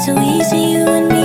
So easy, you and me.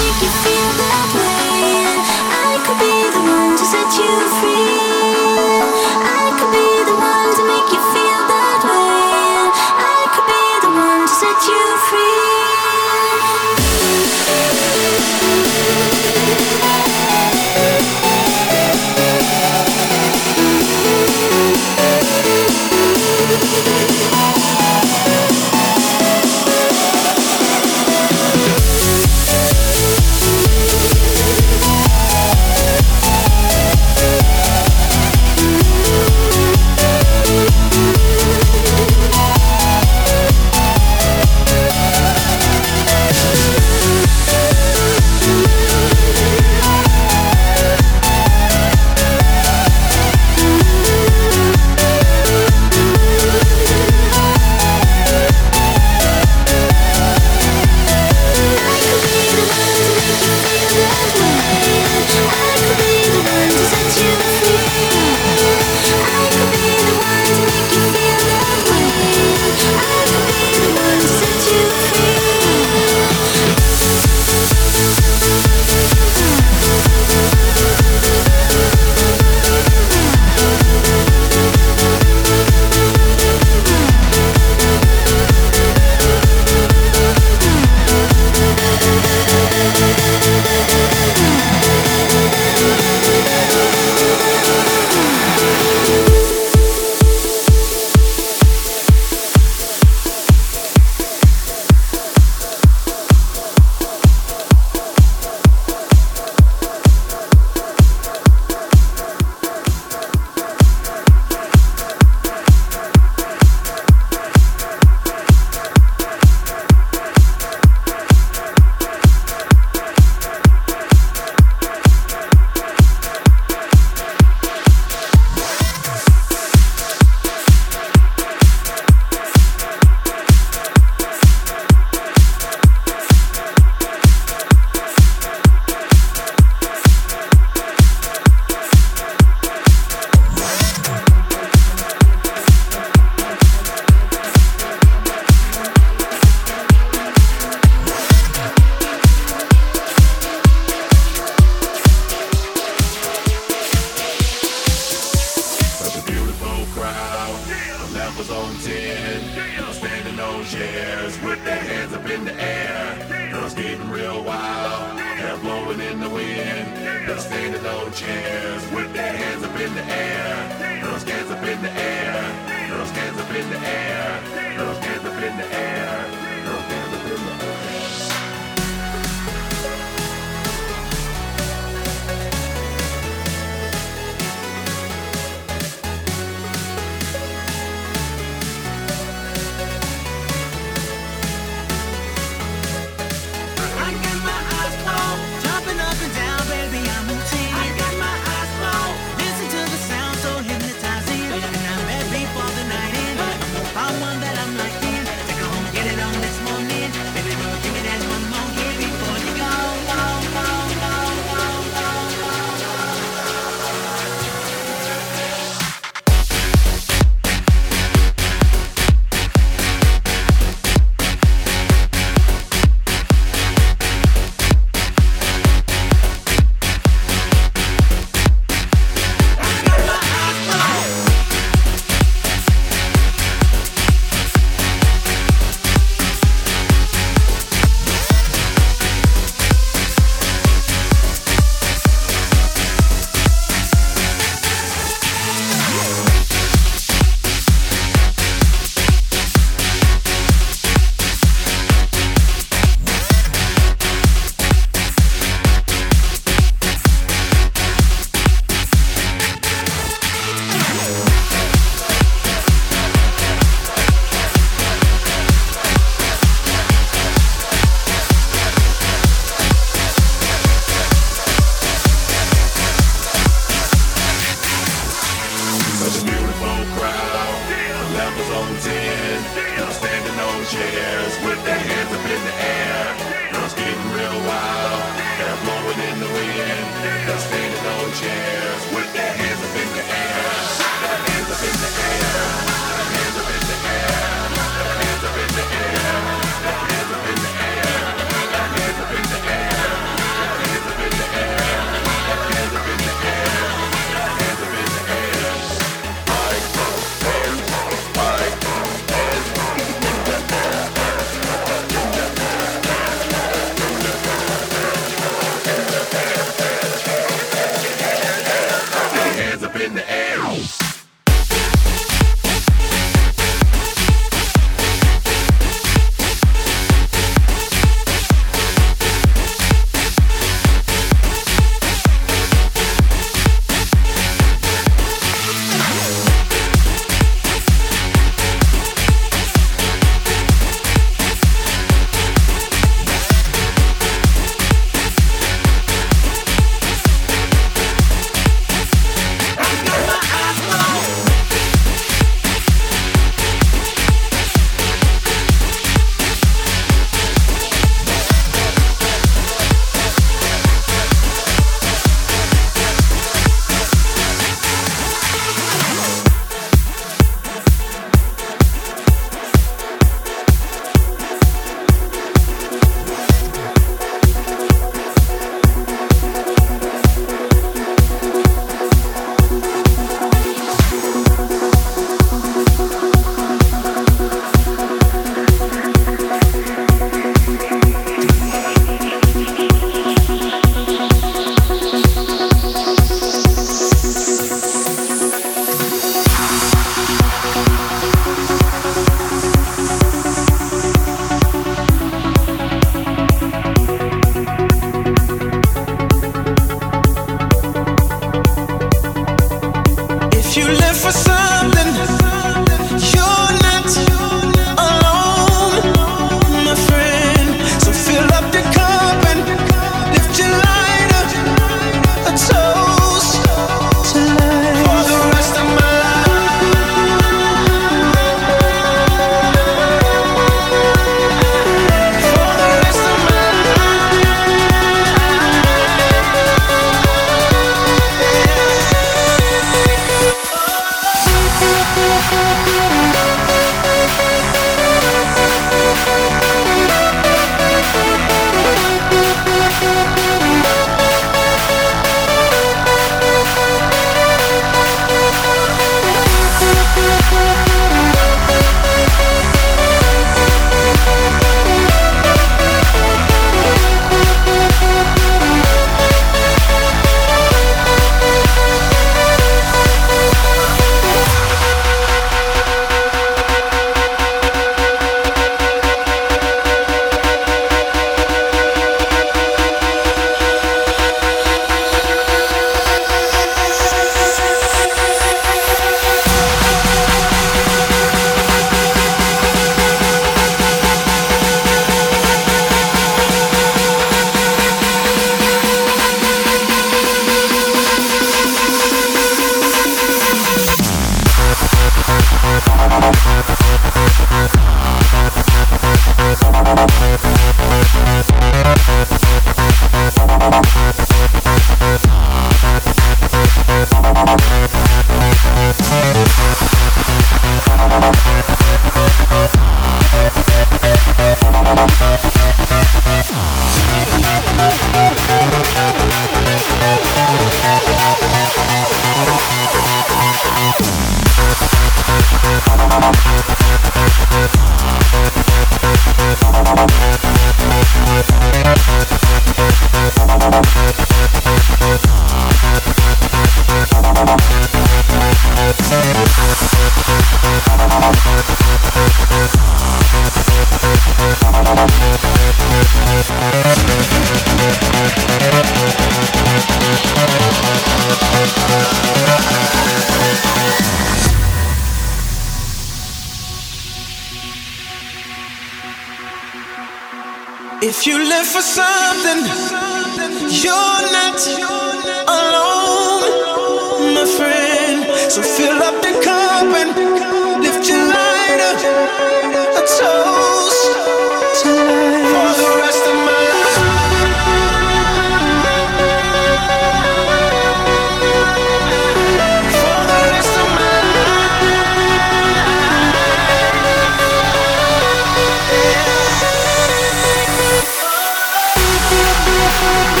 Yeah.